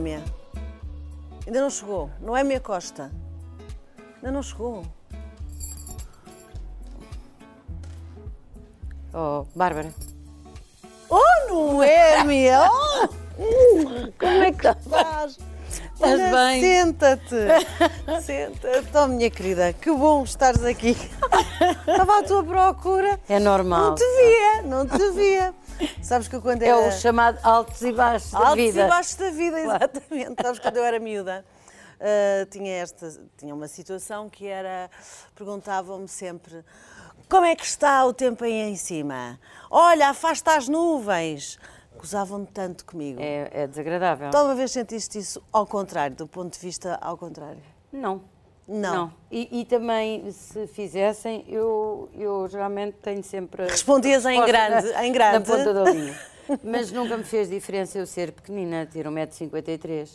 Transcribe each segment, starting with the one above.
Noémia? Ainda não chegou. Noémia Costa. Ainda não chegou. Oh, Bárbara. Oh, Noémia! Oh! Como é que estás? Estás Olha, bem? Senta-te. Senta-te. Oh, minha querida, que bom estares aqui. Estava à tua procura. É normal. Não te via, não te via. Sabes que quando É era... o chamado altos e baixos da Altos vida. e baixos da vida, exatamente. Sabes, quando eu era miúda, ah, tinha, esta, tinha uma situação que era, perguntavam-me sempre, como é que está o tempo aí em cima? Olha, afasta as nuvens. Gozavam tanto comigo. É, é desagradável. Tu alguma vez sentiste isso ao contrário, do ponto de vista ao contrário? Não. Não. E, e também, se fizessem, eu, eu geralmente tenho sempre. Respondias em grande- na, em grande. Na ponta da linha. Mas nunca me fez diferença eu ser pequenina, ter 1,53m.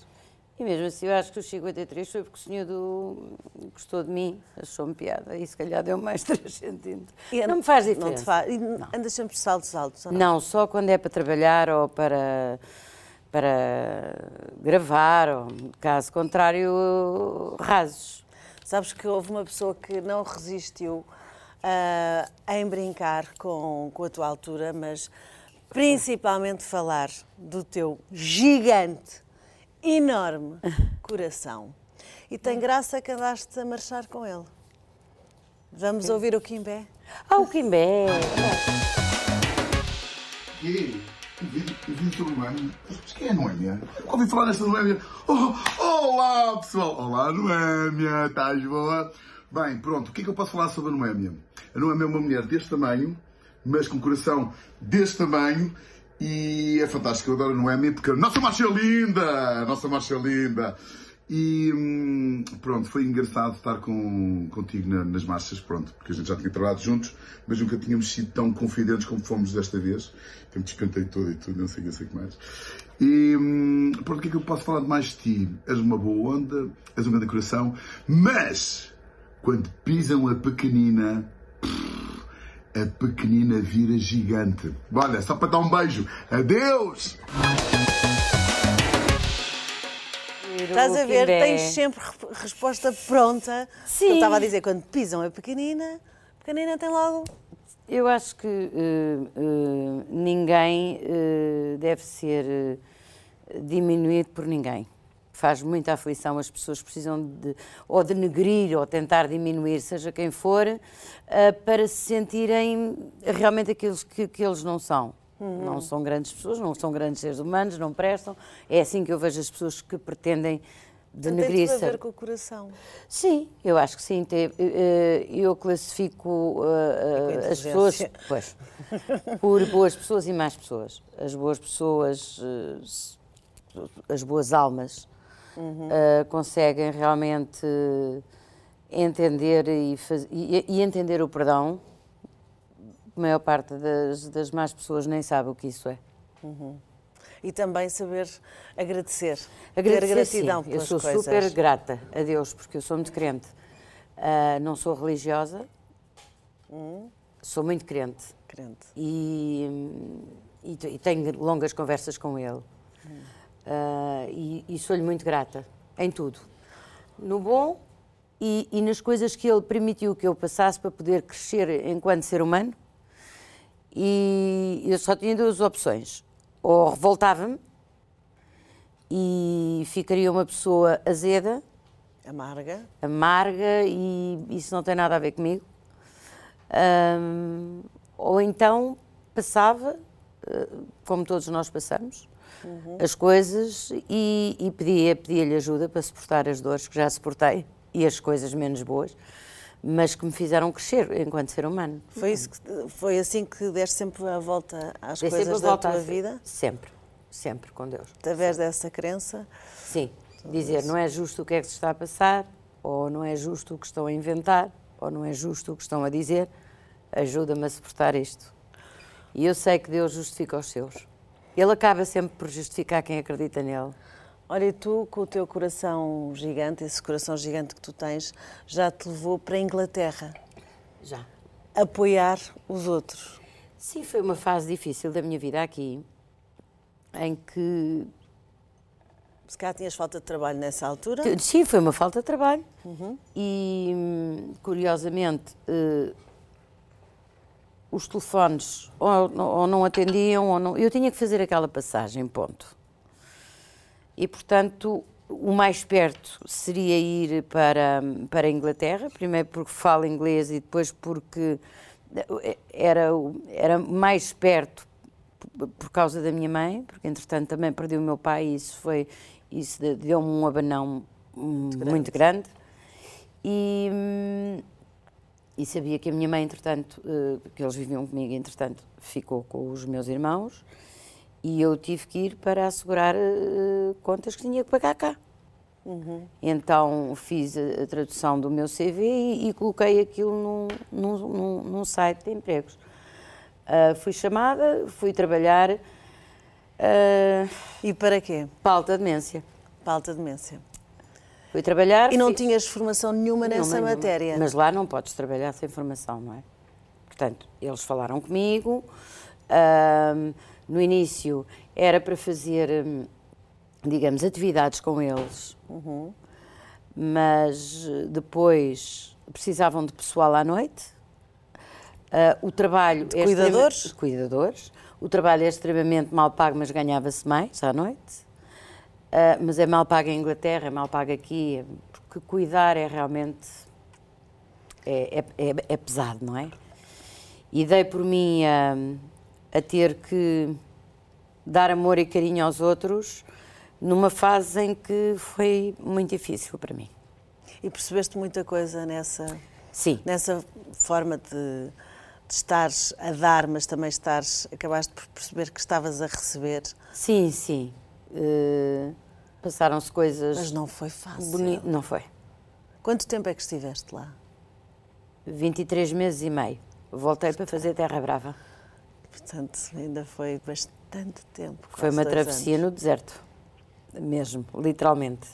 E mesmo assim, eu acho que os 53 foi porque o senhor do... gostou de mim, achou-me piada. E se calhar deu mais 3 centímetros. E Não me faz Não diferença. te faz. E andas sempre de saltos altos, não? Não, só quando é para trabalhar ou para, para gravar, ou caso contrário, rasos. Sabes que houve uma pessoa que não resistiu ah, em brincar com, com a tua altura, mas principalmente falar do teu gigante, enorme coração. E tem graça que andaste a marchar com ele. Vamos ouvir o Quimbé? Ah, o Quimbé! quê? Um vídeo, um vídeo sobre Noémia? Mas quem é Noémia? Ouvi falar desta Noémia. Oh, olá, pessoal. Olá, Noémia. Estás boa? Bem, pronto. O que é que eu posso falar sobre a Noémia? A Noémia é uma mulher deste tamanho, mas com coração deste tamanho. E é fantástico. Eu adoro a Noémia porque a nossa marcha é linda. A nossa marcha é linda. E hum, pronto, foi engraçado estar com, contigo na- nas marchas, pronto, porque a gente já tinha trabalhado juntos, mas nunca tínhamos sido tão confidentes como fomos desta vez. Eu me despentei todo e tudo, não sei não sei o que mais. E hum, pronto, o que é que eu posso falar de mais de ti? És uma boa onda, és um grande coração, mas quando pisam a pequenina, a pequenina vira gigante. Olha, só para dar um beijo. Adeus! Estás a ver? Tens sempre re- resposta pronta. Sim. Eu estava a dizer, quando pisam a pequenina, a pequenina tem logo. Eu acho que eh, eh, ninguém eh, deve ser diminuído por ninguém. Faz muita aflição, as pessoas precisam de ou denegrir ou tentar diminuir, seja quem for, para se sentirem realmente aqueles que, que eles não são. Não são grandes pessoas, não são grandes seres humanos, não prestam. É assim que eu vejo as pessoas que pretendem Tem denegrir. tudo a ver com o coração. Sim, eu acho que sim. Eh, Eu classifico eh, eh, as pessoas pois, por boas pessoas e más pessoas. As boas pessoas, as boas almas, eh, conseguem realmente entender e, e- e entender o perdão. A maior parte das, das más pessoas nem sabe o que isso é. E também saber agradecer. Agradecer, ter gratidão sim. Eu sou coisas. super grata a Deus, porque eu sou muito crente. Ah, não sou religiosa, Hum. sou muito crente. Crente. E, e e tenho longas conversas com ele. Ah, e e sou-lhe muito grata em tudo. No bom e, e nas coisas que ele permitiu que eu passasse para poder crescer enquanto ser humano. E eu só tinha duas opções. Ou revoltava-me e ficaria uma pessoa azeda, Amarga. amarga e isso não tem nada a ver comigo. Ahm, ou então passava, eh, como todos nós passamos, as coisas e, e pedia, pedia-lhe ajuda para suportar as dores que já suportei e as coisas menos boas, mas que me fizeram crescer enquanto ser humano. Foi, isso que- foi assim que deste sempre a volta às Dei coisas da tua vida? Sempre, sempre com Deus. Através dessa crença? Sim, dizer não é justo o que é que se está a passar, ou não é justo o que estão a inventar, ou não é justo o que estão a dizer, ajuda-me a suportar isto. E eu sei que Deus justifica os seus. Ele acaba sempre por justificar quem acredita nele. Olha, e tu, com o teu coração gigante, esse coração gigante que tu tens, já te levou para a Inglaterra Já. apoiar os outros. Sim, foi uma fase difícil da minha vida aqui, em que Se calhar tinhas falta de trabalho nessa altura. Sim, foi uma falta de trabalho. Uhum. E, hum, curiosamente, uh, os telefones ou, ou, não atendiam, ou não. Eu tinha que fazer aquela passagem, ponto. E, portanto, o mais perto seria ir para, para a Inglaterra, primeiro porque falo inglês e depois porque era, era mais perto por causa da minha mãe, porque entretanto também perdi o meu pai e isso foi isso deu-me um abanão muito grande. Muito grande. E, e sabia que a minha mãe, entretanto, eh, que eles viviam comigo, entretanto, ficou com os meus irmãos e eu tive que ir para assegurar uh, contas que tinha que pagar cá. Uhum. Então fiz a, a, tradução do meu CV e, e coloquei aquilo num, num, num, num, site de empregos. Uh, fui chamada, fui trabalhar. Uh, e para quê? Para alta demência. Para alta demência. Fui trabalhar. E não fiz... tinhas formação nenhuma nessa nenhuma, matéria? Mas lá não podes trabalhar sem formação, não é? Portanto, eles falaram comigo. Uh, no início era para fazer, hum, digamos, atividades com eles, uhum. mas depois precisavam de pessoal à noite. Uh, o trabalho de é cuidadores? cuidadores. O trabalho é extremamente mal pago, mas ganhava-se mais à noite. Uh, mas é mal pago em Inglaterra, é mal pago aqui, porque cuidar é realmente é, é, é, é pesado, não é? E dei por mim a a ter que dar amor e carinho aos outros numa fase em que foi muito difícil para mim. E percebeste muita coisa nessa, Sim. nessa forma de, de estares a dar, mas também estares, acabaste por perceber que estavas a receber? Sim, sim. Uh, Passaram-se coisas. Mas não foi fácil. Boni... Não foi. Quanto tempo é que estiveste lá? 23 meses e meio. Voltei para fazer Terra Brava. Portanto, ainda foi bastante tempo. Foi uma travessia anos. no deserto, mesmo, literalmente.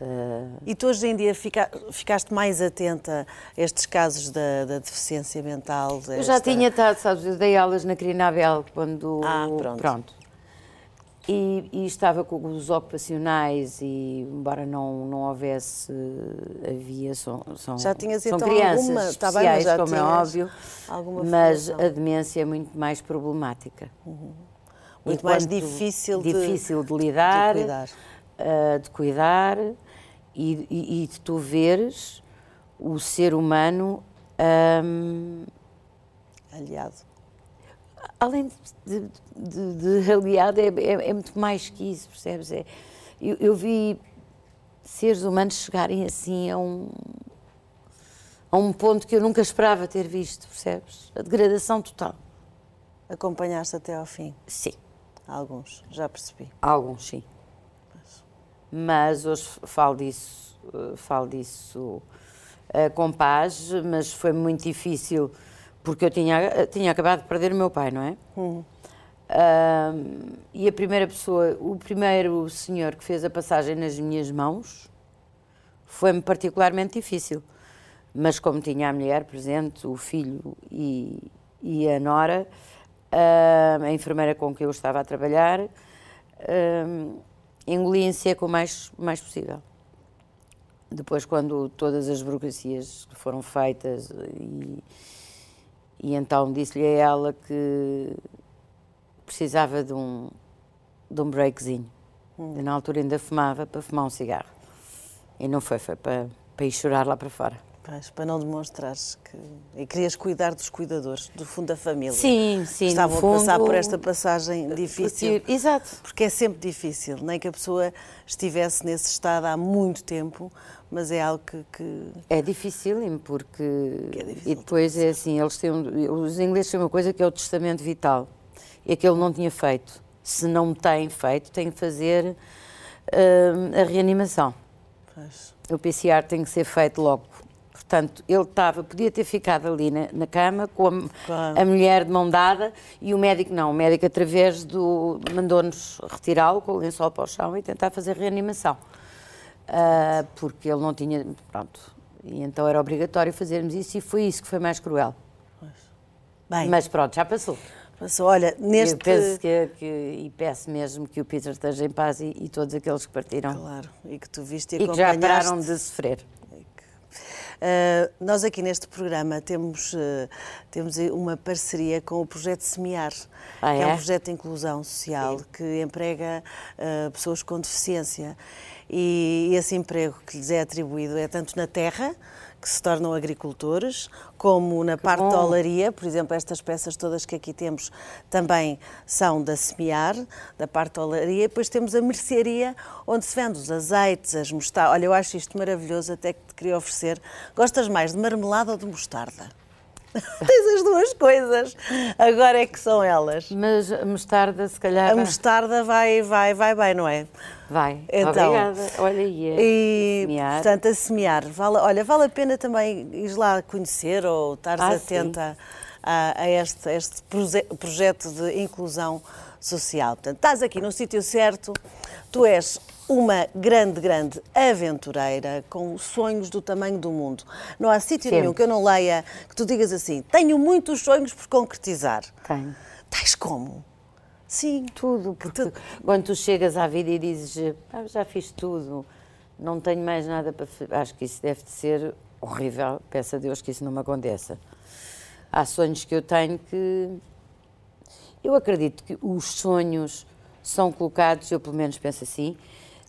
Uh... E tu hoje em dia fica, ficaste mais atenta a estes casos da, da deficiência mental? Esta... Eu já tinha estado, sabes, eu dei aulas na Crinabel quando. Ah, pronto. pronto. E, e, estava com os ocupacionais e embora não não houvesse havia são, são já tinhas são então crianças alguma, especiais tá bem, como é óbvio mas a demência é muito mais problemática. Uhum. muito mais difícil de, difícil de lidar de cuidar, uh, de cuidar e, e, e, de tu veres o ser humano um, aliado além de, de, de aliado, é, é, é, muito mais que isso, percebes? É, eu, eu, vi seres humanos chegarem assim a um, a um ponto que eu nunca esperava ter visto, percebes? A degradação total. Acompanhaste até ao fim? Sim. Alguns, já percebi. Alguns, sim. Mas, mas hoje falo disso, eh, falo disso uh, com paz, mas foi muito difícil porque eu tinha, tinha acabado de perder o meu pai, não é? Hum. Uh, e a primeira pessoa, o primeiro senhor que fez a passagem nas minhas mãos foi-me particularmente difícil. Mas como tinha a mulher presente, o filho e, e a nora, a enfermeira com que eu estava a trabalhar, uh, engoli em seco o mais, mais possível. Depois, quando todas as burocracias foram feitas e, e então disse-lhe a ela que precisava de um, de um breakzinho. Hum. na altura ainda fumava para fumar um cigarro. E não foi, foi para, para ir chorar lá para fora. Pois, para não demonstrares que. E querias cuidar dos cuidadores, do fundo da família. Sim, sim. Estavam fundo, a passar por esta passagem difícil. Porque, exato. Porque é sempre difícil, nem que a pessoa estivesse nesse estado há muito tempo, mas é algo que. que... É dificílimo, porque. É difícil e depois é assim, eles têm. Os ingleses têm uma coisa que é o testamento vital. E aquele não tinha feito. Se não tem feito, tem que fazer uh, a reanimação. Pois. O PCR tem que ser feito logo Portanto, ele estava, podia ter ficado ali na, na cama com a, claro. a, mulher de mão dada e o médico não. O médico, através do. mandou-nos retirá-lo com o lençol para o chão e tentar fazer reanimação. Uh, porque ele não tinha. Pronto. E então era obrigatório fazermos isso e foi isso que foi mais cruel. Bem, Mas pronto, já passou. Passou, olha, neste... Eu penso que, que, e peço mesmo que o Peter esteja em paz e, e todos aqueles que partiram. Claro, e que tu viste e, e que já pararam de sofrer. Uh, nós aqui neste programa temos, uh, temos uma parceria com o projeto Semear, ah, que é? é? um projeto de inclusão social Sim. que emprega uh, pessoas com deficiência. E esse emprego que lhes é atribuído é tanto na terra, que se tornam agricultores, como na que parte bom. da olaria, por exemplo, estas peças todas que aqui temos também são da semear, da parte da olaria, depois temos a mercearia, onde se vende os azeites, as mostardas. Olha, eu acho isto maravilhoso, até que te queria oferecer. Gostas mais de marmelada ou de mostarda? Tens as duas coisas. Agora é que são elas. Mas a mostarda, se calhar. A mostarda vai, vai, vai bem, não é? Vai. Então, Obrigada. Olha aí. É e, semear. portanto, a semear. Vale, olha, vale a pena também ir lá conhecer ou estares ah, atenta a, a, este, a este projeto de inclusão social. Portanto, estás aqui no sítio certo, tu és uma grande, grande aventureira com sonhos do tamanho do mundo. Não há sítio nenhum que eu não leia que tu digas assim: tenho muitos sonhos por concretizar. Tenho. Tais como? Sim. Tudo. Porque tu... quando tu chegas à vida e dizes: ah, já fiz tudo, não tenho mais nada para fazer. Acho que isso deve de ser horrível. Peço a Deus que isso não me aconteça. Há sonhos que eu tenho que. Eu acredito que os sonhos são colocados, eu pelo menos penso assim,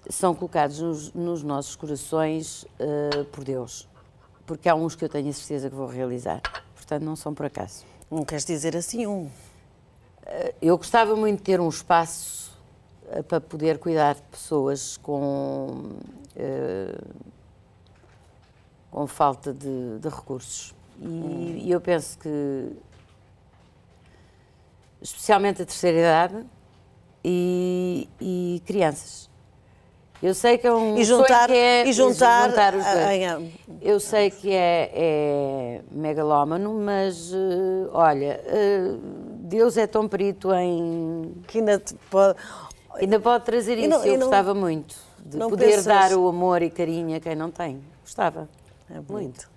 são colocados nos, nos nossos corações uh, por Deus. Porque há uns que eu tenho a certeza que vou realizar. Portanto, não são por acaso. Não queres dizer assim um? Uh, eu gostava muito de ter um espaço uh, para poder cuidar de pessoas com, com falta de, de recursos. E, hum. e eu penso que, especialmente a terceira idade e, e crianças eu sei que é um e juntar, que é e juntar, juntar os dois. Eu sei que é, é megalómano, mas uh, olha, uh, Deus é tão perito em. Que ainda pode. Ainda pode trazer isso. Não, eu não, gostava muito de poder pensas... dar o amor e carinho a quem não tem. Gostava. É muito.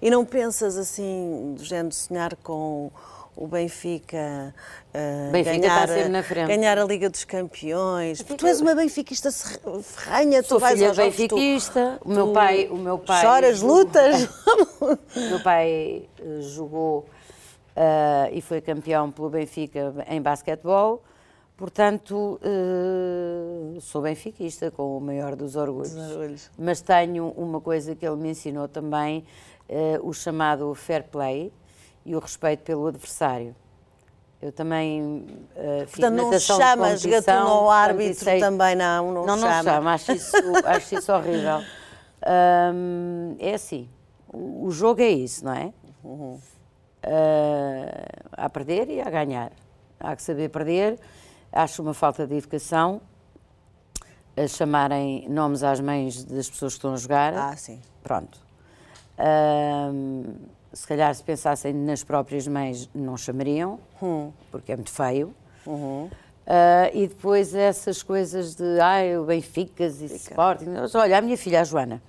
E não pensas assim, do género sonhar com o Benfica, uh, Benfica ganhar, ganhar a Liga dos Campeões. Benfica... Tu és uma benfiquista ferranha, tu vais filha benfiquista. Tu... O meu pai, o meu pai choras, jogou... lutas. o meu pai uh, jogou uh, e foi campeão pelo Benfica em basquetebol. Portanto, sou benfiquista com o maior dos orgulhos. dos orgulhos. Mas tenho uma coisa que ele me ensinou também, o chamado fair play e o respeito pelo adversário. Eu também uh, fiz Portanto, não chamas gatuno ao árbitro também, não, não, não chama. Não, chama, acho isso, acho isso horrível. Um, é assim, o, o, jogo é isso, não é? Uhum. Uh, há a perder e a ganhar. Há que saber perder. Acho uma falta de educação a chamarem nomes às mães das pessoas que estão a jogar. Ah, sim. Pronto se calhar se pensassem nas próprias mães não chamariam, hum. porque é muito feio. Uhum. Uh, e depois essas coisas de ai, o Benficas e Fica. Sporting. Olha, a minha filha, a Joana.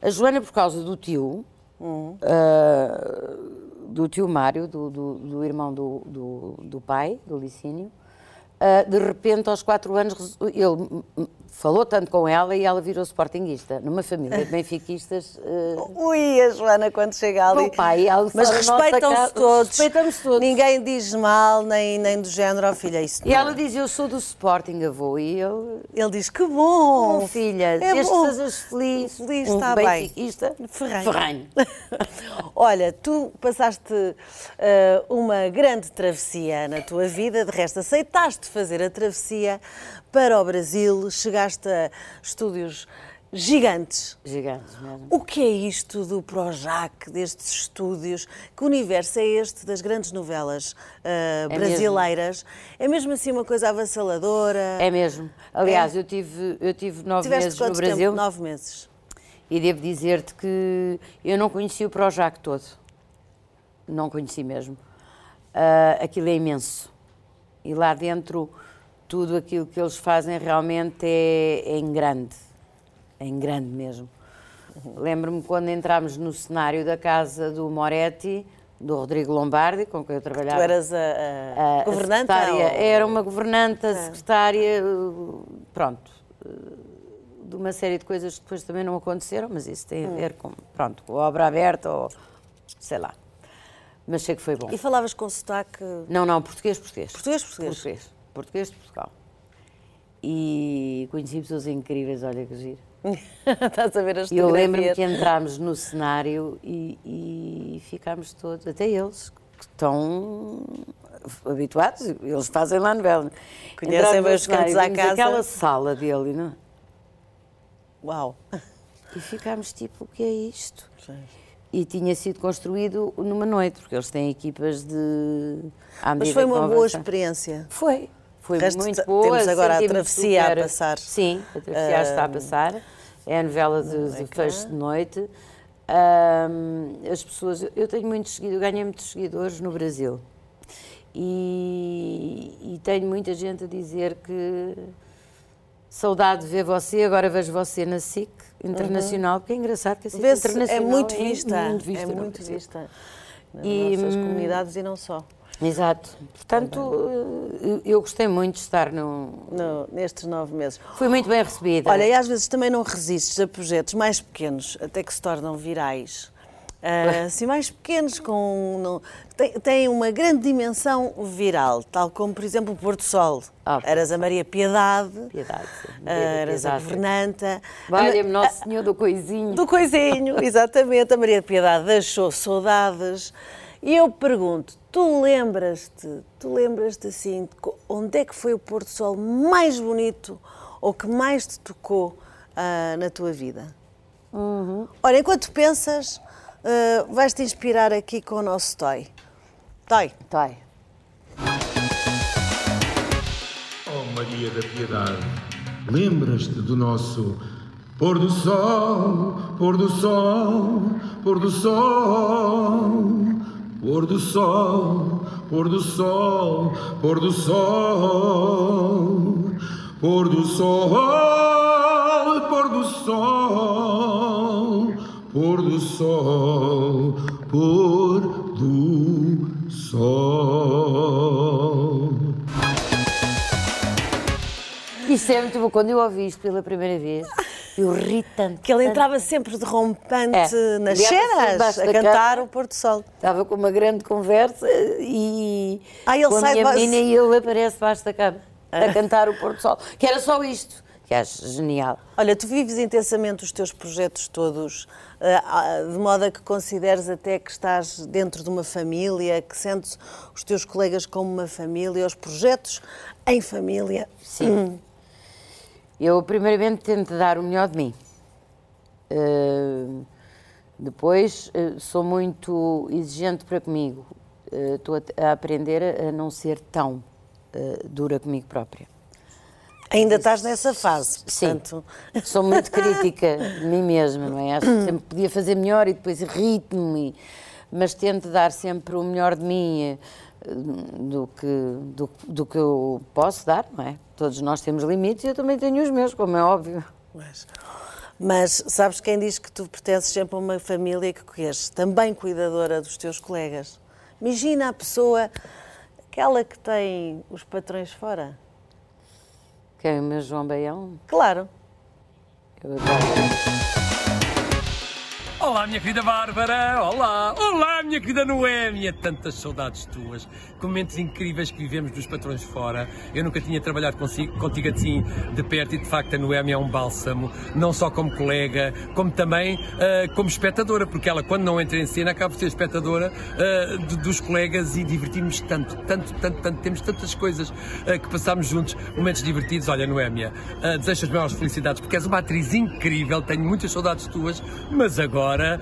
A Joana, por causa do tio, uhum. uh, do tio Mário, do, do, do irmão do, do, do, pai, do Licínio, uh, de repente, aos quatro anos, ele falou tanto com ela e ela virou sportinguista, numa família de benfiquistas. Uh... Ui, a Joana quando chega ali. Meu pai, Mas respeitam-se todos. Respeitamos todos. Ninguém diz mal, nem, nem do género, oh, filha, isso E não. ela diz, eu sou do Sporting, avô, e eu... Ele diz, que bom. Filha, é desde bom. que sejas feliz. Feliz, um está benfiquista, bem. Ferranho. Ferranho. Olha, tu passaste uh, uma grande travessia na tua vida, de resto aceitaste fazer a travessia para o Brasil, chegaste a estúdios gigantes. Gigantes mesmo. O que é isto do Projac, destes estúdios? Que universo é este das grandes novelas uh, é brasileiras? Mesmo. É mesmo assim uma coisa avassaladora? É mesmo. Aliás, é. eu tive, eu tive nove Tiveste meses no Brasil. Tempo? Nove meses. E devo dizer-te que eu não conheci o Projac todo. Não conheci mesmo. Uh, aquilo é imenso. E lá dentro tudo aquilo que eles fazem realmente é, é em grande, é em grande mesmo. Lembro-me quando entramos no cenário da casa do Moretti, do Rodrigo Lombardi, com quem eu trabalhava. Tu eras a, a, a governanta? secretária, ou-. Era uma governanta, secretária, uh, pronto, de uma série de coisas que depois também não aconteceram, mas isso tem a Hum. ver com, pronto, com a obra aberta ou sei lá. Mas sei que foi bom. E falavas com sotaque Não, não, português, português. português, português? Português. Português de Portugal. E conheci pessoas incríveis, olha que giro. Estás a ver as E eu lembro-me que entrámos no cenário e, e ficámos todos, até eles, que estão habituados, eles fazem lá novela. Conhecem Entrámos bem no os cantos à casa. aquela sala dele, não? é? Uau! E ficámos tipo, o que é isto? E tinha sido construído numa noite, porque eles têm equipas de. Mas foi uma boa experiência. Foi. Foi muito boa. temos agora a travessia a super- passar. Sim, a travessia está a passar. É a novela de, de ecrã. fecho de noite. Ahm, as pessoas, eu tenho muitos seguidores, ganhei muitos seguidores no Brasil. E, e tenho muita gente a dizer que saudade de ver você, agora vejo você na SIC Internacional, porque é engraçado que a SIC Uhum. É Internacional muito vista. muito vista é muito vista. Nas E, nossas hum, comunidades e não só. Exato. Portanto, eu- eu gostei muito de estar no. No- nestes nove meses. Fui muito bem recebida. Olha, e às vezes também não resistes a projetos mais pequenos, até que se tornam virais. Ah, assim, mais pequenos, com, não, têm, têm uma grande dimensão viral, tal como, por exemplo, o Porto Sol. Ah, Eras a Maria Piedade, Piedade, ah, eras a Piedade. governanta. Valha-me A- Nosso Senhor do Coisinho. Do coisinho, exatamente. A Maria de Piedade deixou saudades. E eu pergunto, tu lembras-te, tu lembras-te assim, onde é que foi o Porto Sol mais bonito ou que mais te tocou ah, na tua vida? Olha, enquanto pensas, ah, vais-te inspirar aqui com o nosso Toy. Toy, Vai. Oh Maria da Piedade, lembras-te do nosso pôr do sol, pôr do sol, pôr do sol, pôr do sol, pôr do sol, pôr do sol, pôr do sol, pôr do sol, pôr do sol, pôr do sol. Isso é muito bom. Quando eu ouvi isto pela primeira vez, eu ri tanto. que ele entrava sempre de rompante É, nas cenas a cantar o Porto Sol. Estava com uma grande conversa e Ah, ele com a sai minha menina e ele aparece debaixo da cama a cantar o Porto Sol. Que era só isto, que acho genial. Olha, tu vives intensamente os teus projetos todos, ah, ah, de modo a que consideres até que estás dentro de uma família, que sentes os teus colegas como uma família, os projetos em família. Sim. Eu, primeiramente, tento dar o melhor de mim. Uh, depois, uh, sou muito exigente para comigo. Uh, Estou a, a aprender a, a não ser tão uh, dura comigo própria. Ainda estás nessa fase, Sim. portanto. Sou muito crítica de mim mesma, não é? Acho que sempre podia fazer melhor e depois irrito-me. Mas tento dar sempre o melhor de mim eh, do que, do, do que eu posso dar, não é? Todos nós temos limites e eu também tenho os meus, como é óbvio. Mas, mas sabes quem diz que tu pertences sempre a uma família que és também cuidadora dos teus colegas? Imagina a pessoa, aquela que tem os patrões fora. Quem é o meu João Baião? Claro. Eu adoro. Olá, minha querida Bárbara! Olá! Olá, minha querida Noémia! Tantas saudades tuas, momentos incríveis que vivemos dos patrões fora. Eu nunca tinha trabalhado consigo, contigo assim de perto e de facto a Noémia é um bálsamo, não só como colega, como também ah, como espectadora, porque ela, quando não entra em cena, acaba por ser espectadora ah, de- dos colegas e divertimos tanto, tanto, tanto, tanto. Temos tantas coisas ah, que passámos juntos, momentos divertidos. Olha, Noémia, ah, desejo as maiores felicidades, porque és uma atriz incrível, tenho muitas saudades tuas, mas agora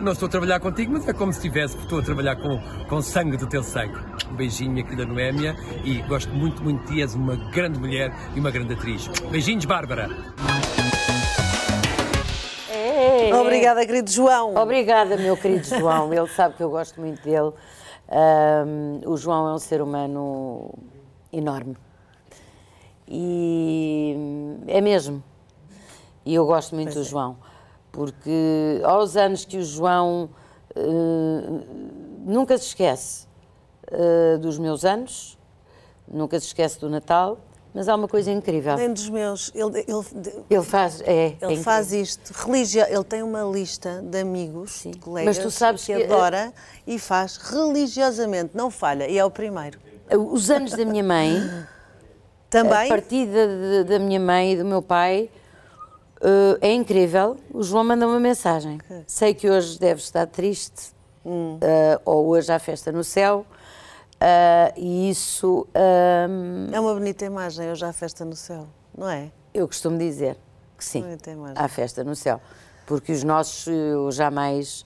não estou a trabalhar contigo, mas é como se estivesse, porque estou a trabalhar com, com sangue do teu sangue. Um beijinho, minha querida Noémia, e gosto muito, muito de ti, és uma grande mulher e uma grande atriz. Beijinhos, Bárbara! Obrigada, querido João. Obrigada, meu querido João. Ele sabe que eu gosto muito dele. Ahm, o João é um ser humano enorme. E é mesmo. E eu gosto muito do João. Porque aos anos que o João nunca se esquece uh, dos meus anos, nunca se esquece do Natal, mas há uma coisa incrível. Nem dos meus. Ele, ele, ele faz, é, ele é faz isto. Religio, ele tem uma lista de amigos, Sim. de colegas Mas tu sabes que, que- adora e faz religiosamente, não falha. E é o primeiro. Os anos da minha mãe, a Também. partida de- da minha mãe e do meu pai, uh, é incrível. O João manda uma mensagem. Sei que hoje deves estar triste, Hum. uh, ou hoje há festa no céu, uh, e isso um, É uma bonita imagem, hoje há festa no céu, não é? eu costumo dizer que sim, há festa no céu. Porque os nossos, eu jamais.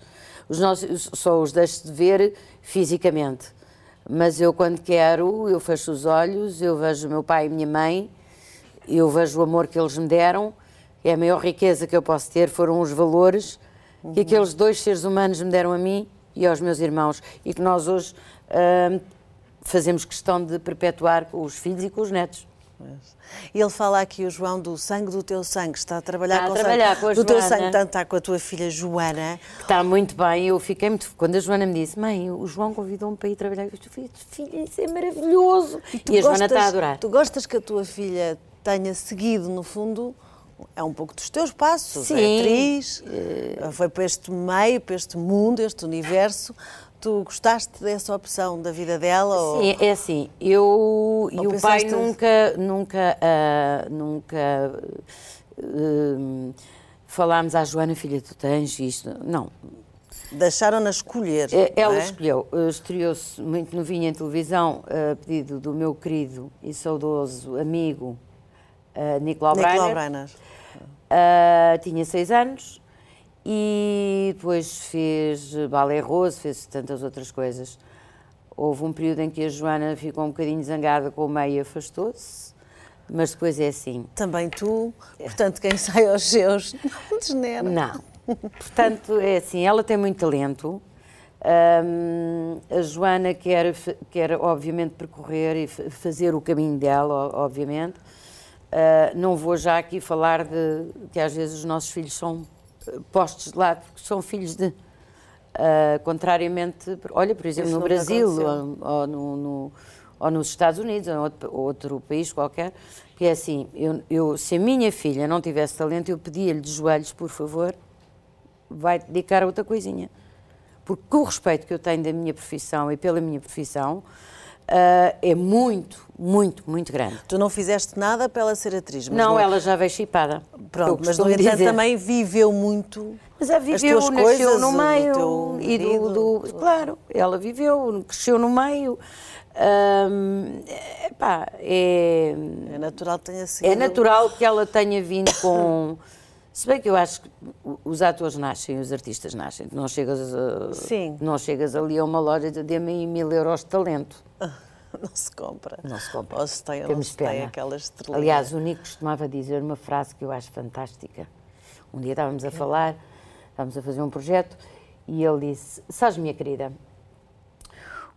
Os nossos, só os deixo de ver fisicamente. Mas eu, quando quero, eu fecho os olhos, eu vejo o meu pai e a minha mãe, eu vejo o amor que eles me deram, é a maior riqueza que eu posso ter, foram os valores que aqueles dois seres humanos me deram a mim e aos meus irmãos. E que nós hoje hum, fazemos questão de perpetuar com os filhos e com os netos. E ele fala aqui, o João, do sangue do teu sangue, está a trabalhar Está a com trabalhar sangue com a do teu Joana. sangue, tanto está com a tua filha Joana. que está muito bem. Eu fiquei muito. Quando a Joana me disse, mãe, o João convidou-me para ir trabalhar, eu disse, filha, isso é maravilhoso. E, Tu a Joana gostas- está a adorar. Tu gostas que a tua filha tenha seguido, no fundo, é um pouco dos teus passos, é Sim. atriz, foi para este meio, para este mundo, este universo. Tu gostaste dessa opção da vida dela? ou- Sim, é assim, eu e o pai nunca, nunca, ah, nunca ah, falámos à Joana, filha, tu tens isto. Não, Deixaram-na escolher. É, Ela é? escolheu, eh, estreou-se muito novinha em televisão, a pedido do meu querido e saudoso amigo eh, Nicolau Nicolau Breiner. Ah, tinha seis anos e depois fez balé roso, fez tantas outras coisas. Houve um período em que a Joana ficou um bocadinho zangada com o meio e afastou-se, mas depois é assim. Também tu, portanto, quem sai aos seus não desnera. Não. Portanto, é assim, ela tem muito talento. Hum, a Joana quer, quer, obviamente, percorrer e fa- fazer o caminho dela, obviamente. Ah, não vou já aqui falar de que às vezes os nossos filhos são eh, postos de lado, porque são filhos de. Ah, contrariamente, olha, por exemplo, Isso no Brasil ou, ou no, no- ou nos Estados Unidos ou outro, outro país qualquer, que é assim, eu, eu- se a minha filha não tivesse talento, eu pedia-lhe de joelhos, por favor, vai dedicar a outra coisinha. Porque com o respeito que eu tenho da minha profissão e pela minha profissão, ah, é muito, muito, muito grande. Tu não fizeste nada para ela ser atriz. Mas não, no- ela já veio chipada. Pronto, mas no entanto dizer. também viveu muito. Mas ela viveu, nasceu coisas, no meio e do, do- Claro, ela viveu, cresceu no meio. Hum, epá, é, É natural que tenha sido. é natural que ela tenha vindo com. Se bem que eu acho que os atores nascem, os artistas nascem. Não chegas, a, Sim. não chegas ali a uma loja e dê-me mil euros de talento. Não se compra. Não se compra. Ou se tem, ou Temos se tem pena. aquelas estrelinhas. Aliás, o Nico costumava dizer uma frase que eu acho fantástica. Um dia estávamos a falar, estávamos a fazer um projeto, e ele disse: Sabes, minha querida,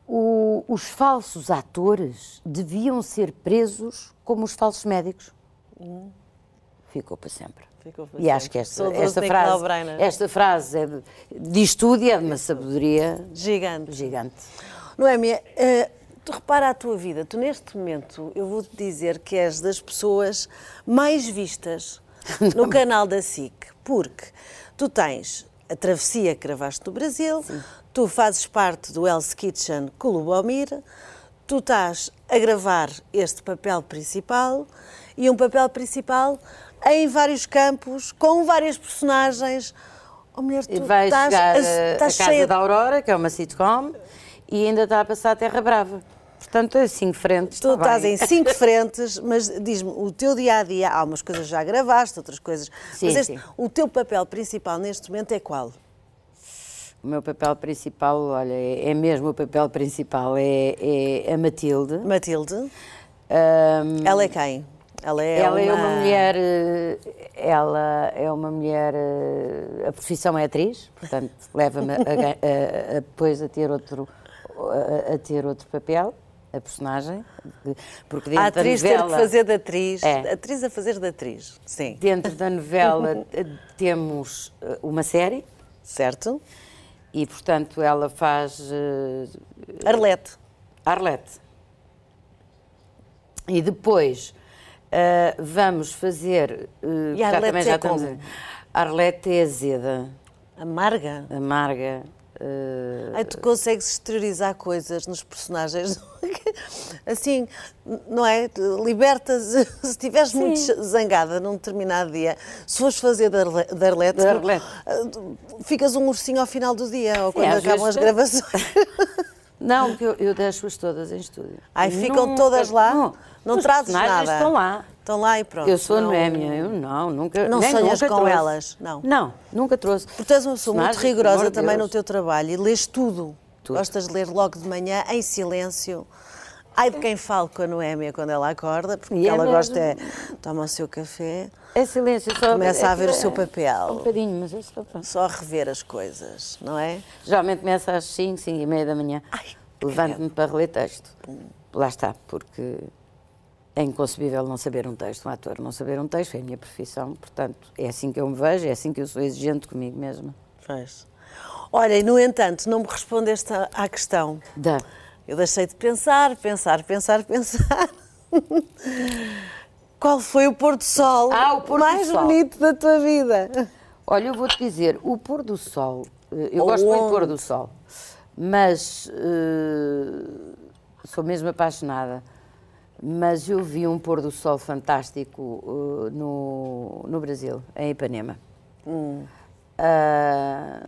o- os falsos atores deviam ser presos como os falsos médicos. Ficou para sempre. Ficou para e acho sempre. que esta, esta frase, esta frase é de, diz tudo e é de uma sabedoria Gigante. gigante. Noémia, eh, tu repara a tua vida. Tu, neste momento, eu vou-te dizer que és das pessoas mais vistas no canal da SIC, porque tu tens a travessia que gravaste no Brasil, tu fazes parte do Hell's Kitchen com o Lubomir, tu estás a gravar este papel principal e um papel principal em vários campos, com várias personagens. Oh, mulher, tu E vai estás, chegar a, a, estás a Casa cheia da Aurora, que é uma sitcom, e ainda está a passar a Terra Brava. Portanto, é cinco frentes. Tu está estás bem. em cinco frentes, mas diz-me, o teu dia a dia, há umas coisas já gravaste, outras coisas. Sim, mas este- sim. o teu papel principal neste momento é qual? O meu papel principal, olha, é, é mesmo o papel principal, é, é a Matilde. Matilde. Ahm, Ela é quem? Ela é, ela é uma mulher, eh, ela é uma mulher, eh, a profissão é atriz, portanto leva-me a, a- a- depois a ter outro, a, a ter outro papel, a personagem, porque dentro A atriz da ter novela, que fazer de atriz. É. Atriz a fazer de atriz. Sim. dentro da novela eh, temos eh, uma série, Certo? E, portanto, ela faz eh, Arlete. Arlete. E depois eh, vamos fazer. eh, E já Arlete já é estamos como? a- Arlete é azeda, Amarga. amarga. Eh, Ai, tu consegues exteriorizar coisas nos personagens. Assim, não é? Libertas. Se estiveres muito zangada num determinado dia, se fores fazer de Arle- de Arlete, De Arlete. ah, ficas um ursinho ao final do dia ou quando às acabam as gravações. Não, porque eu, eu deixo-as todas em estúdio. Ai, ficam Nunca- todas lá? Não, Não trazes nada? estão lá. Estão lá e pronto. Eu sou não... Noémia, eu não, nunca. Não nem sonhas nunca com trouxe. elas? Não. Não, nunca trouxe. Porque tu és uma pessoa muito rigorosa também Deus. no teu trabalho e lês tudo. Tudo. Gostas de ler logo de manhã, em silêncio. Ai de quem fala com a Noémia quando ela acorda, porque E é ela gosta é toma o seu café, É silêncio, só. Começa a é- ver o seu é- papel. Um bocadinho, mas só pronto. só a rever as coisas, não é? Geralmente começa às 5, 5 e meia da manhã. Levanto-me para reler texto. Lá está, porque é inconcebível não saber um texto, um ator não saber um texto, é a minha profissão, portanto, é assim que eu me vejo, é assim que eu sou exigente comigo mesma. Pois. Olha, e no entanto, não me respondeste à questão. Da. Eu deixei de pensar, pensar, pensar, pensar. Qual foi o pôr do sol Ah, o pôr mais sol. bonito da tua vida? Olha, eu vou-te dizer, o pôr do sol, eh, eu Ou gosto muito do pôr onde? do sol, mas eh, sou mesmo apaixonada. Mas eu vi um pôr do sol fantástico eh, no, no Brasil, em Ipanema. Hum. Ah,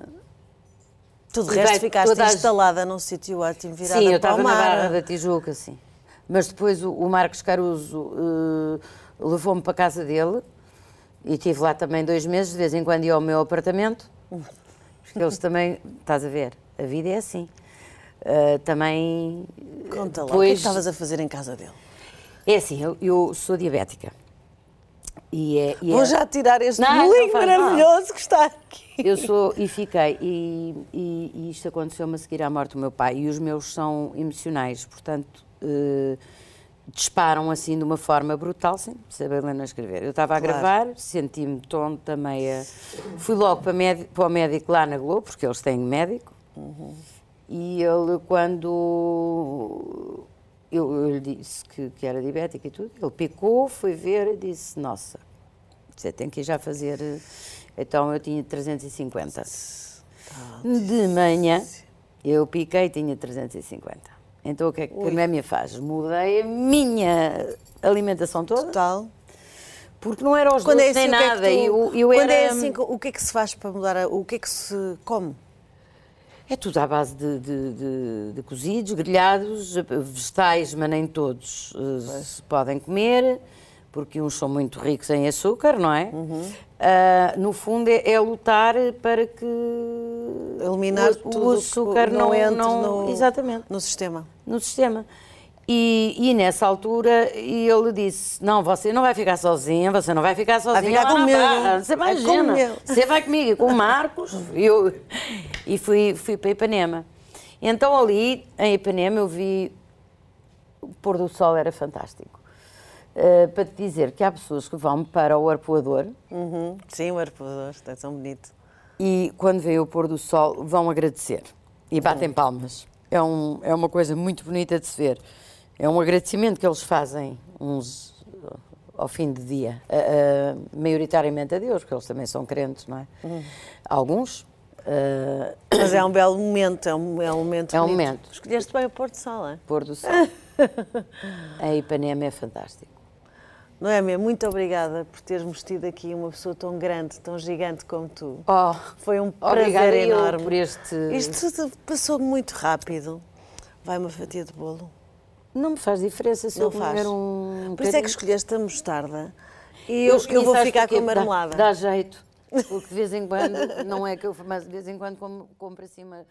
Tu de resto vai ficaste toda a- instalada num sítio ótimo, virada sim, eu estava na. Barra da Tijuca, sim. Mas depois o, o Marcos Caruso eh, levou-me para a casa dele e estive lá também dois meses, de vez em quando ia ao meu apartamento. Porque eles também, estás a ver, a vida é assim. Eh, também. Conta lá, o que é estavas a fazer em casa dele? É assim, eu, eu sou diabética. E é, e Vou é- já tirar este Não, não mal. maravilhoso que está aqui. Eu sou e fiquei, e, e- e isto aconteceu-me a seguir à morte do meu pai, e os meus são emocionais, portanto, eh, disparam assim de uma forma brutal, sem saber ler nem escrever. Eu estava a Claro. gravar, senti-me tonta, meia. Fui logo para, médi- para o médico lá na Globo, porque eles têm médico, e ele, quando eu, eu lhe disse que, que era diabética e tudo, ele picou, foi ver e disse: Nossa, você tem que ir já fazer. eh, Então eu tinha 350. De manhã eu piquei e tinha 350. Então o que é que a Noémia faz? Mudei a minha alimentação toda, Total. porque não era os Quando é doces assim, nem é nada. tu, eu, eu quando é era- assim, o que é que se faz para mudar? O que é que se come? É tudo à base de, de- de- de cozidos, grelhados, vegetais, mas nem todos eh, se podem comer, porque uns são muito ricos em açúcar, não é? Uhum. Ah, no fundo, é, é lutar para que Eliminar o, o açúcar não não, entre não- no- Exatamente, No sistema. no sistema. E, e nessa altura ele disse: Não, você não vai ficar sozinha, você não vai ficar sozinha. ficar lá na comigo. barra, Você Vai imagina. comigo." Você vai comigo, com o Marcos. eu, e fui, fui para Ipanema. Então ali, em Ipanema, eu vi o pôr do sol era fantástico. Uh, para te dizer que há pessoas que vão para o arpoador Uhum. Sim, o arpoador, está tão bonito. e quando veem o pôr do sol vão agradecer e batem palmas. É, um, é uma coisa muito bonita de se ver. É um agradecimento que eles fazem uns uh, ao fim de dia, uh, uh, maioritariamente a Deus, porque eles também são crentes, não é? Alguns. uh, Mas é um belo momento, é um, é um momento É um bonito. momento. Escolheste bem o Porto Sol, é? pôr do sol. a Ipanema é fantástico. Noémia, muito obrigada por teres-nos tido aqui uma pessoa tão grande, tão gigante como tu. Oh, Foi um prazer enorme. por este. Isto passou muito rápido. Vai uma fatia de bolo. Não me faz diferença se Não eu comer um. Por isso é que escolheste a mostarda. E eu, escolhi, eu vou ficar com a Dá- marmelada. Dá, jeito. Porque de vez em quando, não é que eu, mas de vez em quando como- compro assim uma.